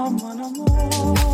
I'm on a move.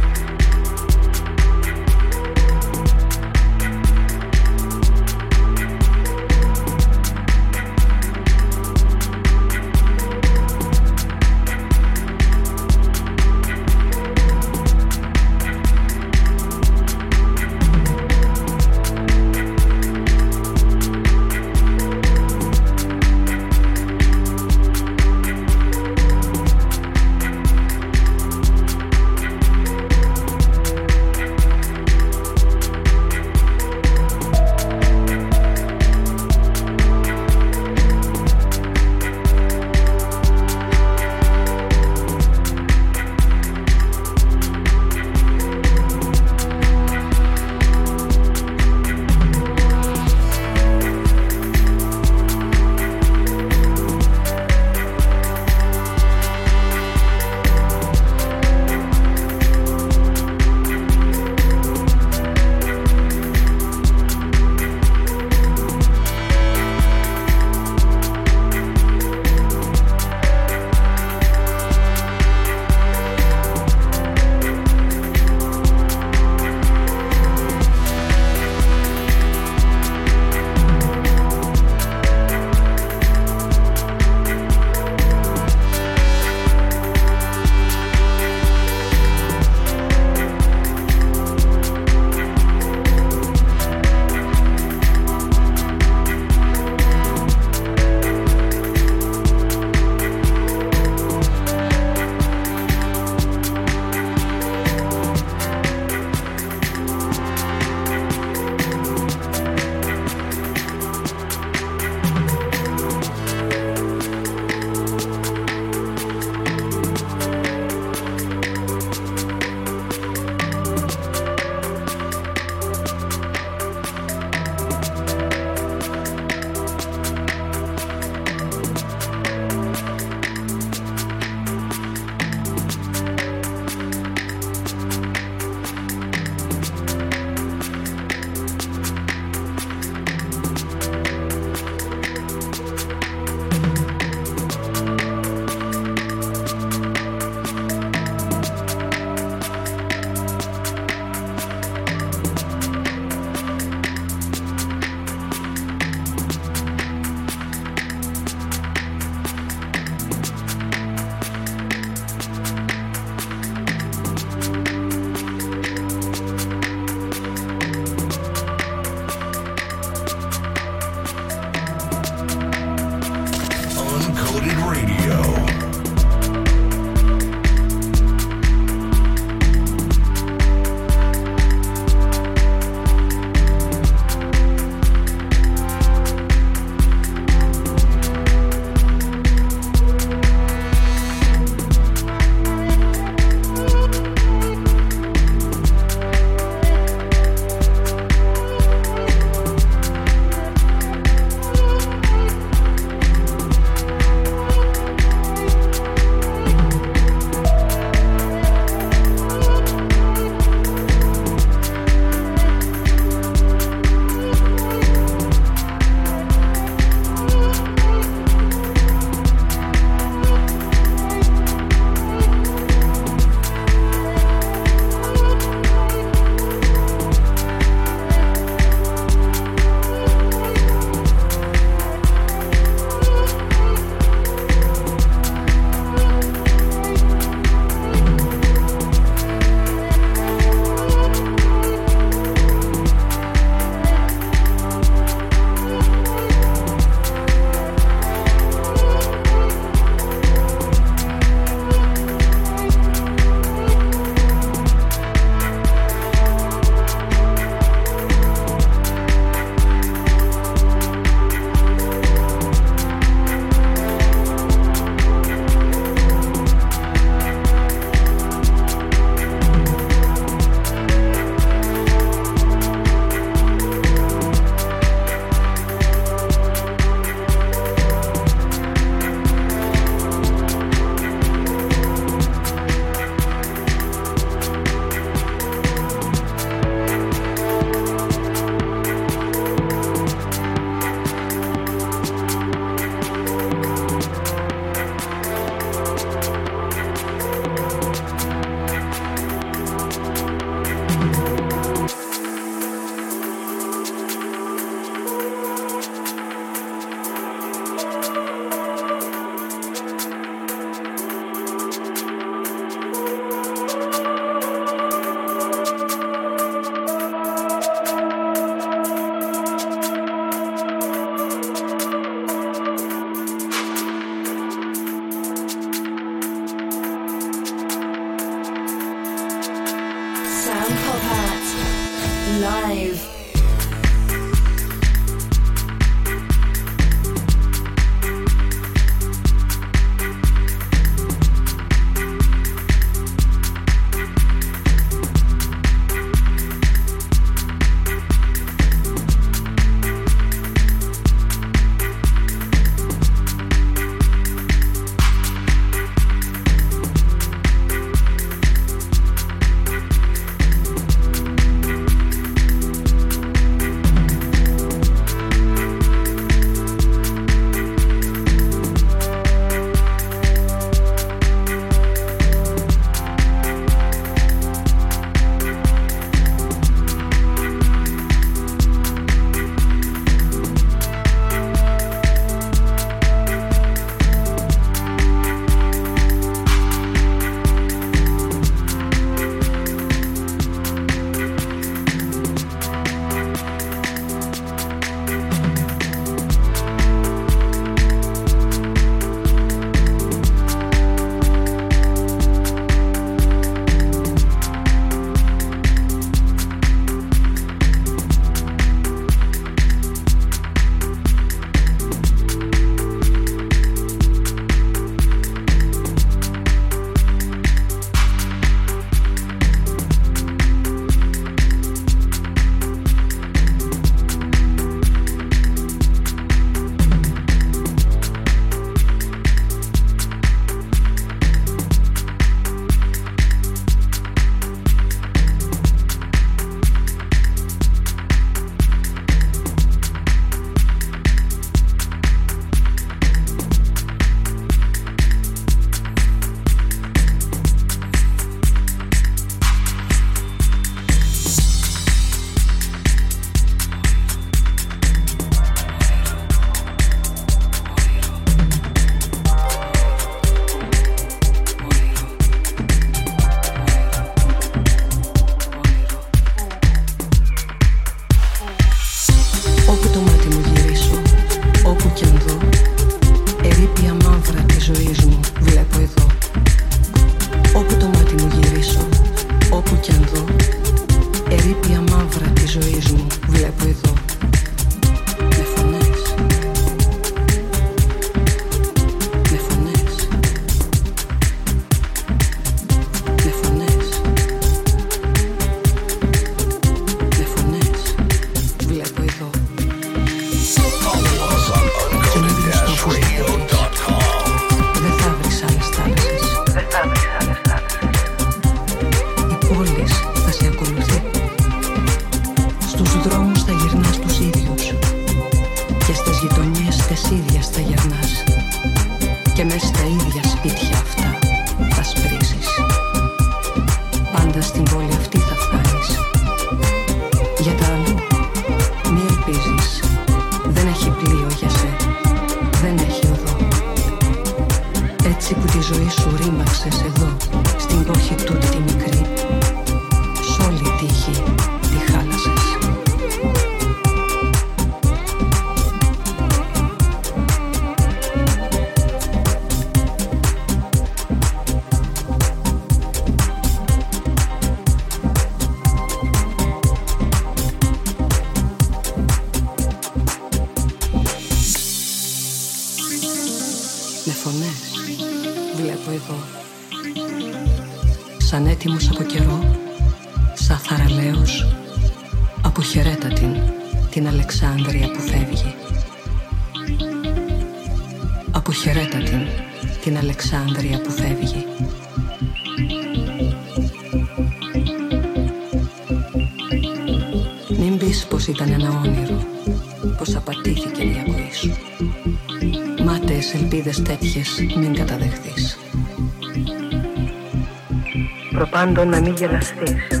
Προπάντων να μην γελαστείς.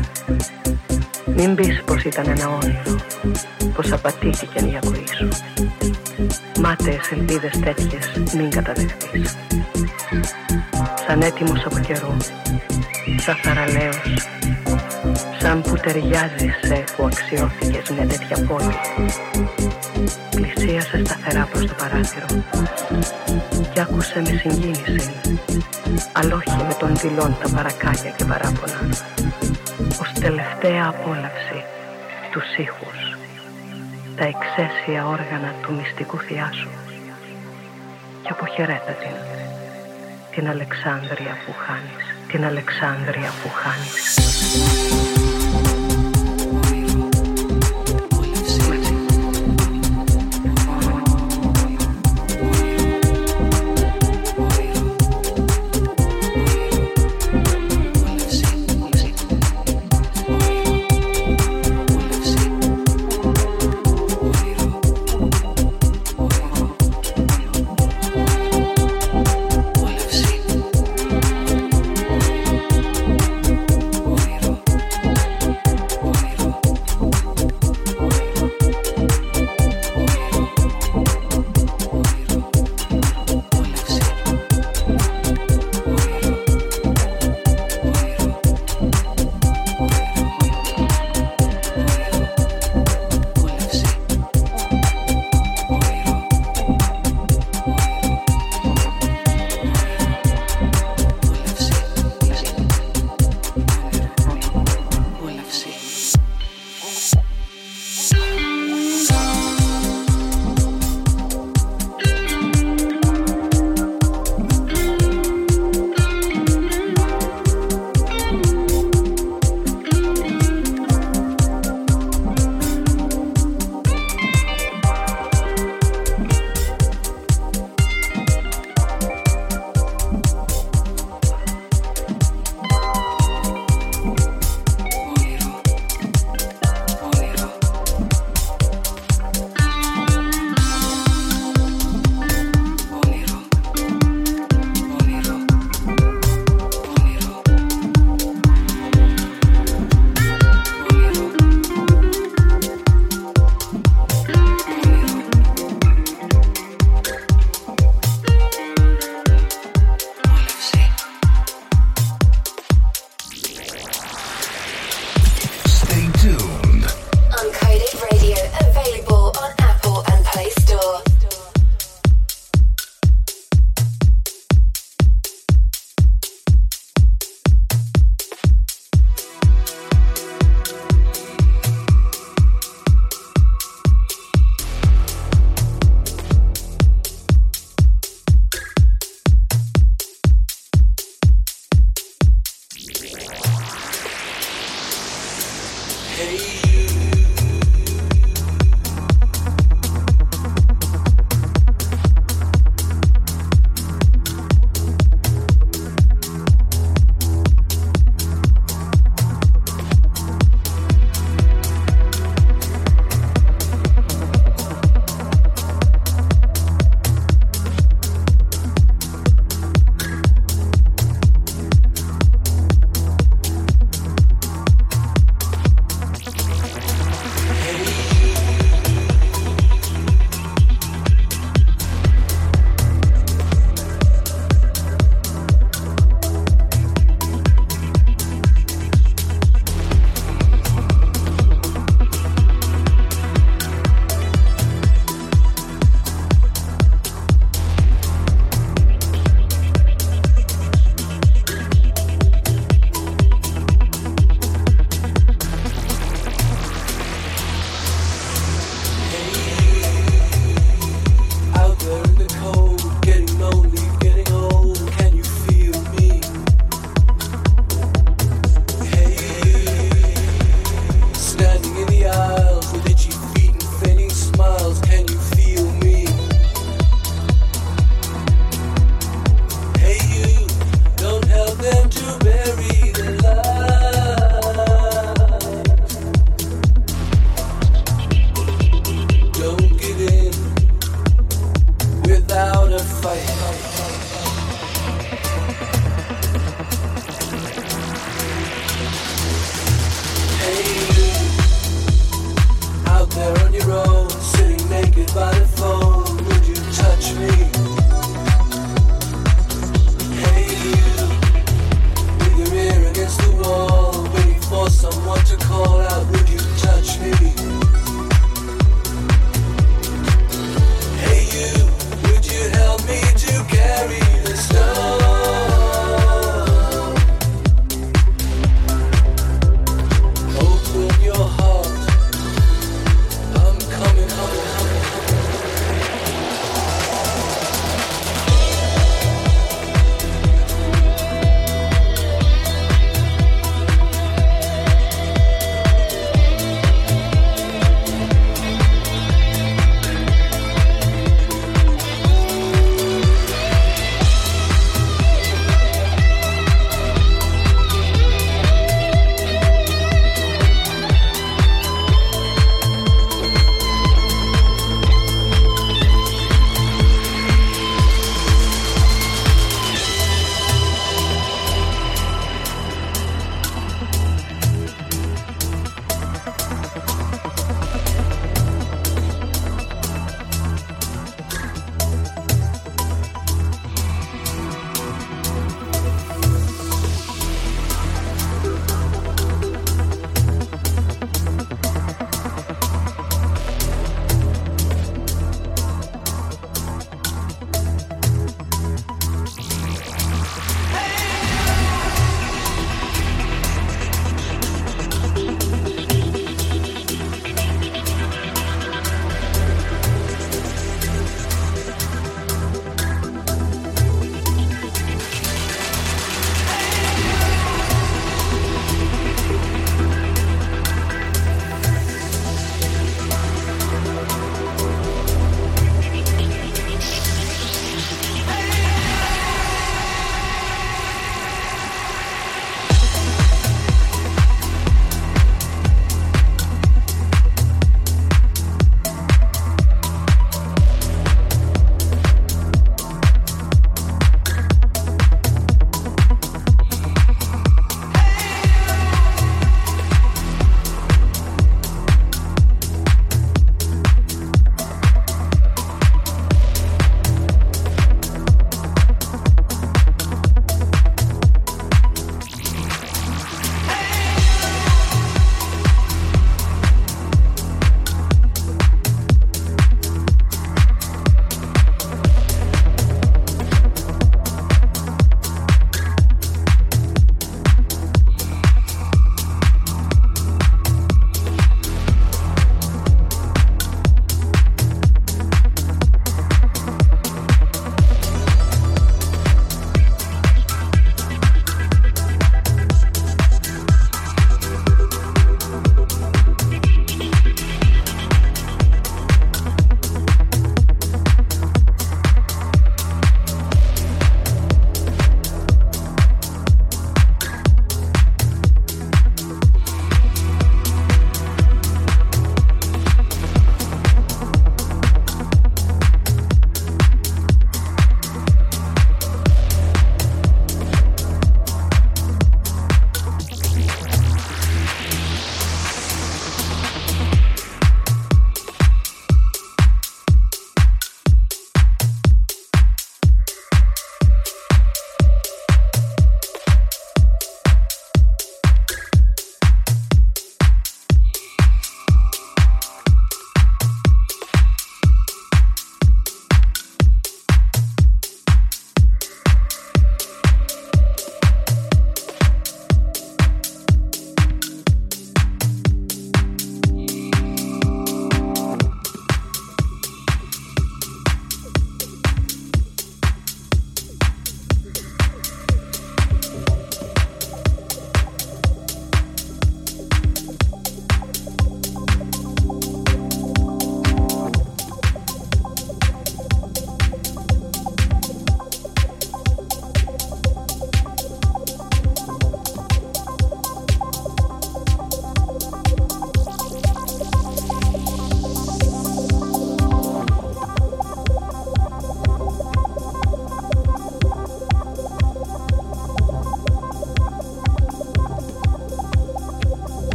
Μην πεις πως ήταν ένα όνειρο Πως απατήθηκαν η ακοή σου. Μάταιες ελπίδες τέτοιες μην καταδεχθείς Σαν έτοιμος από καιρό Σαν θαραλέος Σαν που ταιριάζει σε που αξιώθηκες μια τέτοια πόλη. Πλησίασε σταθερά προς το παράθυρο Κι άκουσε με συγκίνηση Αλλά όχι με τον δηλών τα παρακάλια και παράπονα. Ως τελευταία απόλαυση τους ήχους, τα εξαίσια όργανα του μυστικού θειάσου και αποχαιρέτα την, την Αλεξάνδρεια που χάνεις, την Αλεξάνδρεια που χάνεις.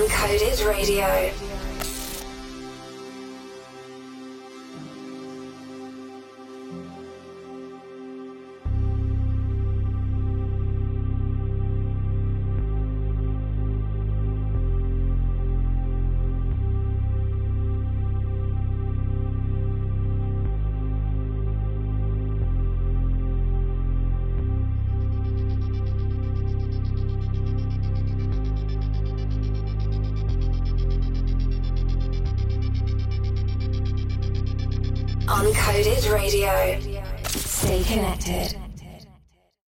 Uncoded Radio.